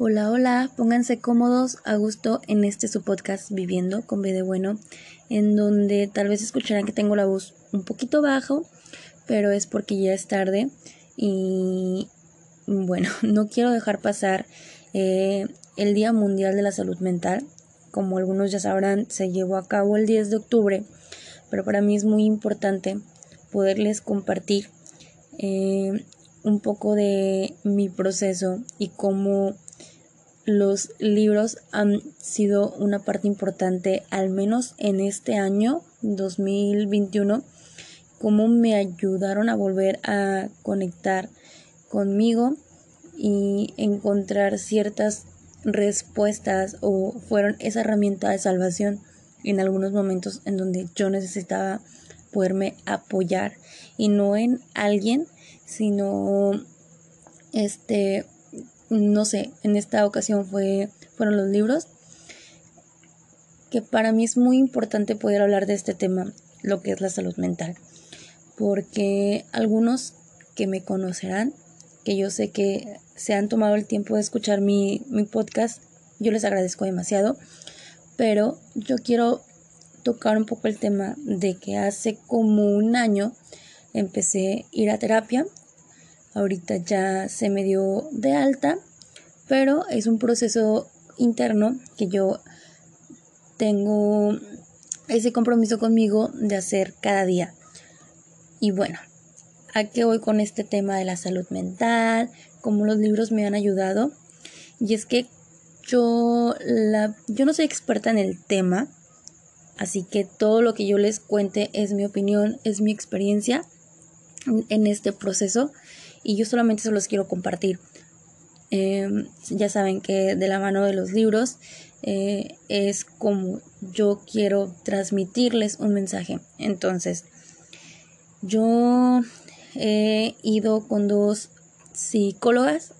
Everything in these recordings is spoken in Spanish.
Hola, hola, pónganse cómodos a gusto en este su podcast Viviendo con B de Bueno, en donde tal vez escucharán que tengo la voz un poquito bajo, pero es porque ya es tarde y bueno, no quiero dejar pasar eh, el Día Mundial de la Salud Mental. Como algunos ya sabrán, se llevó a cabo el 10 de octubre, pero para mí es muy importante poderles compartir eh, un poco de mi proceso y cómo los libros han sido una parte importante, al menos en este año 2021, cómo me ayudaron a volver a conectar conmigo y encontrar ciertas respuestas o fueron esa herramienta de salvación en algunos momentos en donde yo necesitaba poderme apoyar. Y no en alguien sino este no sé, en esta ocasión fue, fueron los libros, que para mí es muy importante poder hablar de este tema, lo que es la salud mental, porque algunos que me conocerán, que yo sé que se han tomado el tiempo de escuchar mi, mi podcast, yo les agradezco demasiado, pero yo quiero tocar un poco el tema de que hace como un año empecé a ir a terapia ahorita ya se me dio de alta, pero es un proceso interno que yo tengo ese compromiso conmigo de hacer cada día. Y bueno, ¿a qué voy con este tema de la salud mental? Cómo los libros me han ayudado. Y es que yo, la, yo no soy experta en el tema, así que todo lo que yo les cuente es mi opinión, es mi experiencia en este proceso y yo solamente se los quiero compartir. Em, ya saben que de la mano de los libros eh, es como yo quiero transmitirles un mensaje. Entonces, yo he ido con dos psicólogas,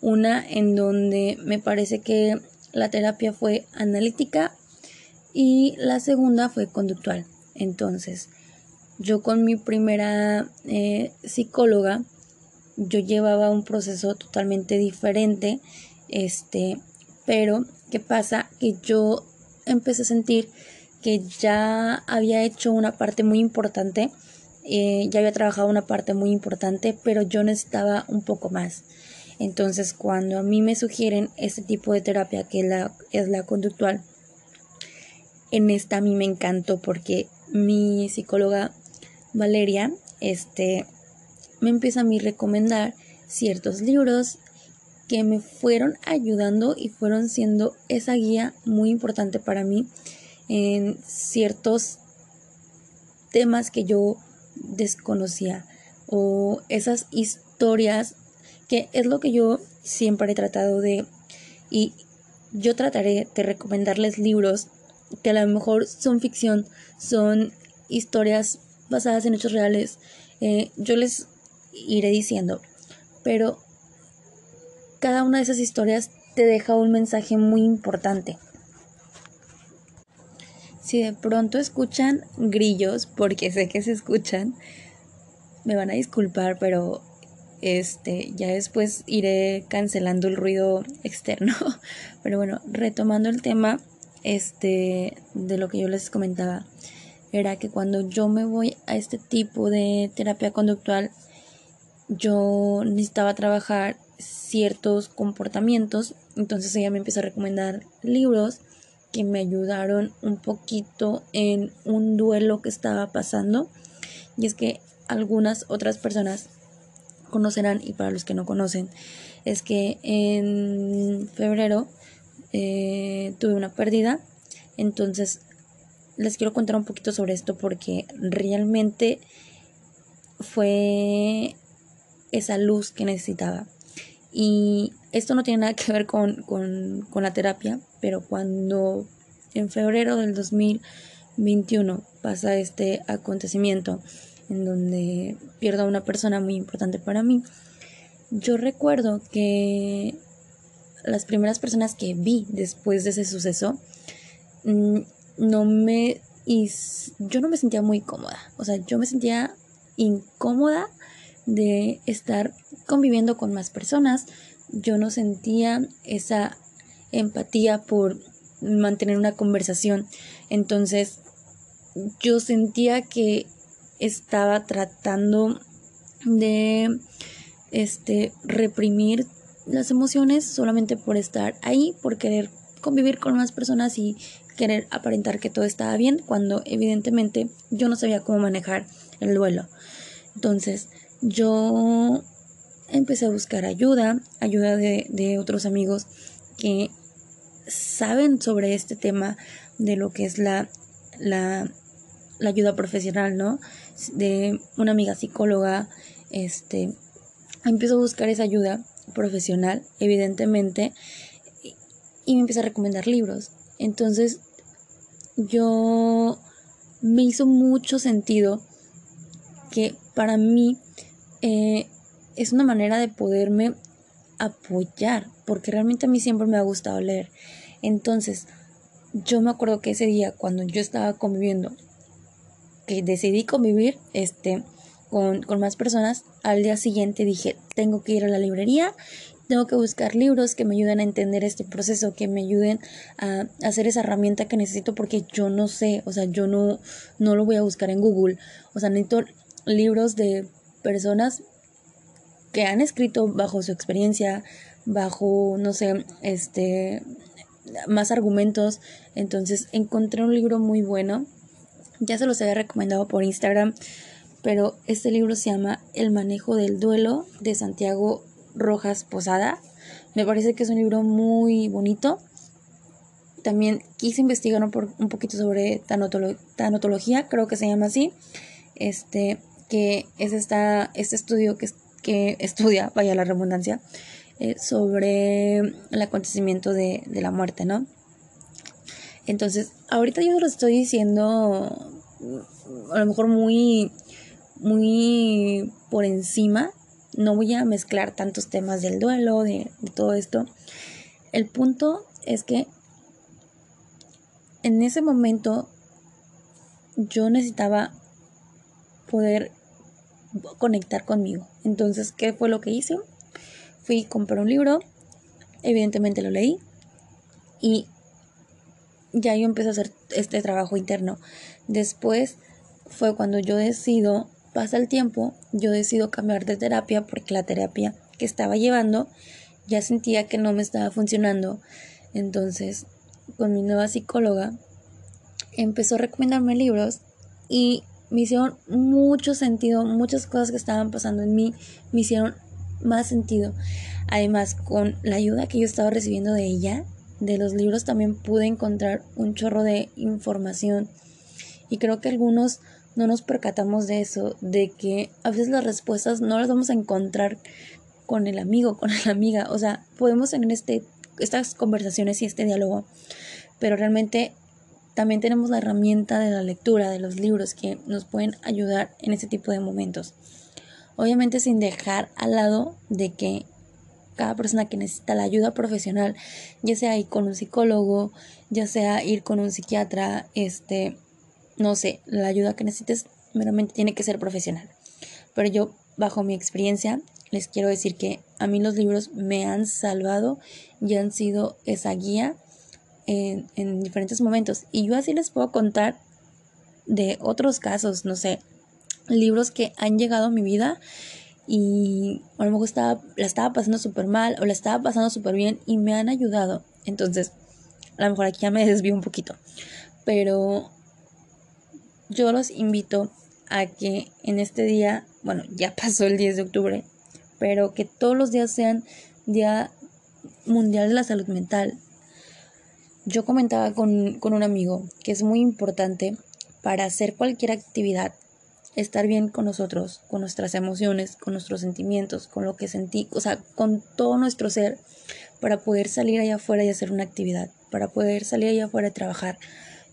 una en donde me parece que la terapia fue analítica y la segunda fue conductual. Entonces, yo con mi primera eh, psicóloga yo llevaba un proceso totalmente diferente, este, pero ¿qué pasa? Que yo empecé a sentir que ya había hecho una parte muy importante, eh, ya había trabajado una parte muy importante, pero yo necesitaba un poco más. Entonces, cuando a mí me sugieren este tipo de terapia, que la, es la conductual, en esta a mí me encantó porque mi psicóloga Valeria, este, me empieza a mí recomendar ciertos libros que me fueron ayudando y fueron siendo esa guía muy importante para mí en ciertos temas que yo desconocía o esas historias que es lo que yo siempre he tratado de y yo trataré de recomendarles libros que a lo mejor son ficción, son historias basadas en hechos reales. Eh, yo les iré diciendo. Pero cada una de esas historias te deja un mensaje muy importante. Si de pronto escuchan grillos, porque sé que se escuchan, me van a disculpar, pero este ya después iré cancelando el ruido externo. Pero bueno, retomando el tema este de lo que yo les comentaba, era que cuando yo me voy a este tipo de terapia conductual yo necesitaba trabajar ciertos comportamientos, entonces ella me empezó a recomendar libros que me ayudaron un poquito en un duelo que estaba pasando. Y es que algunas otras personas conocerán, y para los que no conocen, es que en febrero eh, tuve una pérdida. Entonces les quiero contar un poquito sobre esto porque realmente fue esa luz que necesitaba. Y esto no tiene nada que ver con, la terapia, pero cuando en febrero del 2021 pasa este acontecimiento en donde pierdo a una persona muy importante para mí, yo recuerdo que las primeras personas que vi después de ese suceso mm, no me yo no me sentía muy cómoda, o sea, yo me sentía incómoda de estar conviviendo con más personas yo no sentía esa empatía por mantener una conversación. Entonces yo sentía que estaba tratando de este reprimir las emociones solamente por estar ahí, por querer convivir con más personas y querer aparentar que todo estaba bien, cuando evidentemente yo no sabía cómo manejar el duelo. Entonces, yo empecé a buscar ayuda, ayuda de, otros amigos que saben sobre este tema de lo que es la, la, la ayuda profesional, ¿no? De una amiga psicóloga, este, empiezo a buscar esa ayuda profesional, evidentemente, y me empieza a recomendar libros. Entonces, yo me hizo mucho sentido que para mí eh, es una manera de poderme apoyar, porque realmente a mí siempre me ha gustado leer. Entonces, yo me acuerdo que ese día, cuando yo estaba conviviendo, que decidí convivir este, con, con más personas, al día siguiente dije, tengo que ir a la librería tengo que buscar libros que me ayuden a entender este proceso, que me ayuden a hacer esa herramienta que necesito porque yo no sé, o sea, yo no, no lo voy a buscar en Google. O sea, necesito libros de personas que han escrito bajo su experiencia, bajo, no sé, este, más argumentos. Entonces encontré un libro muy bueno. Ya se los había recomendado por Instagram, pero este libro se llama El manejo del duelo de Santiago Rojas Posada. Me parece que es un libro muy bonito. También quise investigar un, poquito sobre tanotología, creo que se llama así. Este, que es esta, este estudio que, que estudia, vaya la redundancia, eh, sobre el acontecimiento de, de la muerte, ¿no? Entonces, ahorita yo lo estoy diciendo a lo mejor muy, muy por encima, no voy a mezclar tantos temas del duelo, de, todo esto. El punto es que en ese momento yo necesitaba poder conectar conmigo. Entonces, ¿qué fue lo que hice? Fui a comprar un libro, evidentemente lo leí y ya yo empecé a hacer este trabajo interno. Después fue cuando yo decido pasa el tiempo, yo decido cambiar de terapia porque la terapia que estaba llevando ya sentía que no me estaba funcionando. Entonces, con mi nueva psicóloga, empezó a recomendarme libros y me hicieron mucho sentido, muchas cosas que estaban pasando en mí me hicieron más sentido. Además, con la ayuda que yo estaba recibiendo de ella, de los libros también pude encontrar un chorro de información y creo que algunos no nos percatamos de eso, de que a veces las respuestas no las vamos a encontrar con el amigo, con la amiga. O sea, podemos tener este, estas conversaciones y este diálogo, pero realmente también tenemos la herramienta de la lectura, de los libros que nos pueden ayudar en este tipo de momentos. Obviamente sin dejar al lado de que cada persona que necesita la ayuda profesional, ya sea ir con un psicólogo, ya sea ir con un psiquiatra, este, no sé, la ayuda que necesites meramente tiene que ser profesional. Pero yo, bajo mi experiencia, les quiero decir que a mí los libros me han salvado y han sido esa guía en, en diferentes momentos. Y yo así les puedo contar de otros casos, no sé, libros que han llegado a mi vida y a lo mejor estaba, la estaba pasando súper mal o la estaba pasando súper bien y me han ayudado. Entonces, a lo mejor aquí ya me desvío un poquito. Pero yo los invito a que en este día, bueno, ya pasó el 10 de octubre, pero que todos los días sean Día Mundial de la Salud Mental. Yo comentaba con, con un amigo que es muy importante para hacer cualquier actividad, estar bien con nosotros, con nuestras emociones, con nuestros sentimientos, con lo que sentí, o sea, con todo nuestro ser, para poder salir allá afuera y hacer una actividad, para poder salir allá afuera y trabajar,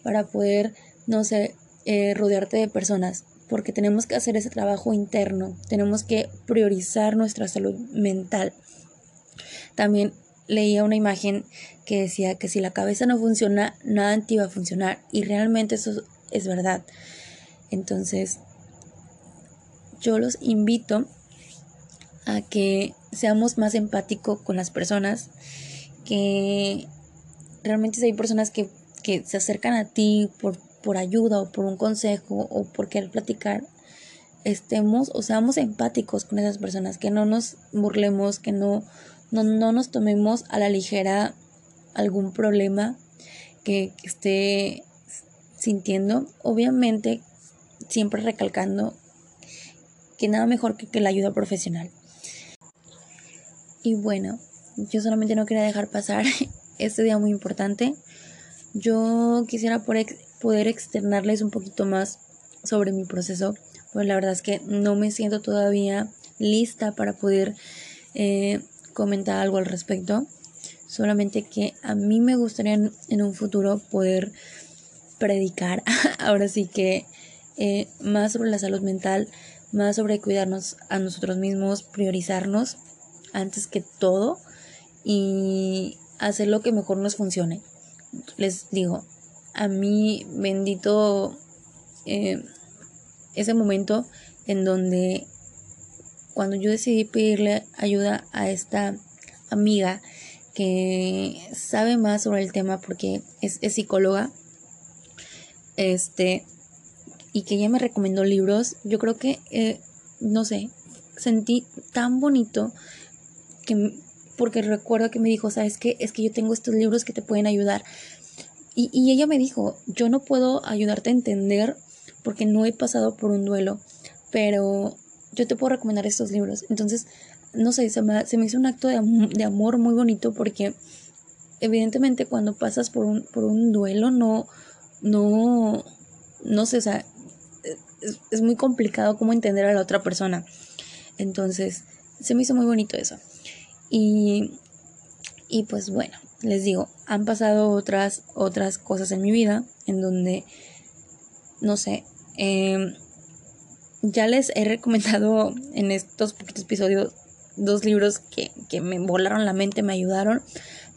para poder, no sé, eh, rodearte de personas, porque tenemos que hacer ese trabajo interno, tenemos que priorizar nuestra salud mental. También leía una imagen que decía que si la cabeza no funciona, nada en ti va a funcionar y realmente eso es verdad. Entonces, yo los invito a que seamos más empáticos con las personas, que realmente si hay personas que, que se acercan a ti por, por ayuda o por un consejo o por querer platicar, estemos o seamos empáticos con esas personas, que no nos burlemos, que no, no, no nos tomemos a la ligera algún problema que, esté sintiendo. Obviamente, siempre recalcando que nada mejor que, que la ayuda profesional. Y bueno, yo solamente no quería dejar pasar este día muy importante. Yo quisiera poder externarles un poquito más sobre mi proceso, pues la verdad es que no me siento todavía lista para poder eh, comentar algo al respecto. Solamente que a mí me gustaría en, un futuro poder predicar, ahora sí que eh, más sobre la salud mental, más sobre cuidarnos a nosotros mismos, priorizarnos antes que todo y hacer lo que mejor nos funcione. Les digo, a mí bendito eh, ese momento en donde cuando yo decidí pedirle ayuda a esta amiga que sabe más sobre el tema porque es, psicóloga, este, y que ella me recomendó libros, yo creo que, eh, no sé, sentí tan bonito que porque recuerdo que me dijo, ¿sabes qué? Es que yo tengo estos libros que te pueden ayudar. Y, y ella me dijo, yo no puedo ayudarte a entender porque no he pasado por un duelo, pero yo te puedo recomendar estos libros. Entonces, no sé, se me, se me hizo un acto de, de, amor muy bonito porque evidentemente cuando pasas por un, por un duelo no, no, no sé, o sea, es, es muy complicado cómo entender a la otra persona. Entonces, se me hizo muy bonito eso. Y, y pues bueno, les digo, han pasado otras, otras cosas en mi vida en donde, no sé, em, ya les he recomendado en estos poquitos episodios dos libros que, que me volaron la mente, me ayudaron,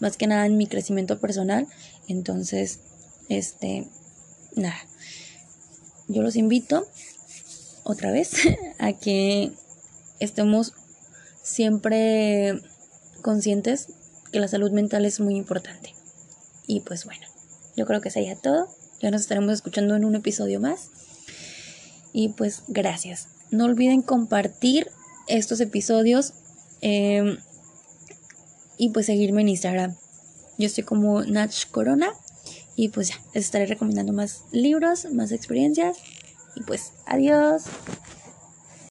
más que nada en mi crecimiento personal. Entonces, este, nada, yo los invito otra vez a que estemos siempre conscientes que la salud mental es muy importante. Y pues bueno, yo creo que sería todo. Ya nos estaremos escuchando en un episodio más. Y pues gracias. No olviden compartir estos episodios em, y pues seguirme en Instagram. Yo estoy como Nach Corona y pues ya, les estaré recomendando más libros, más experiencias y pues adiós.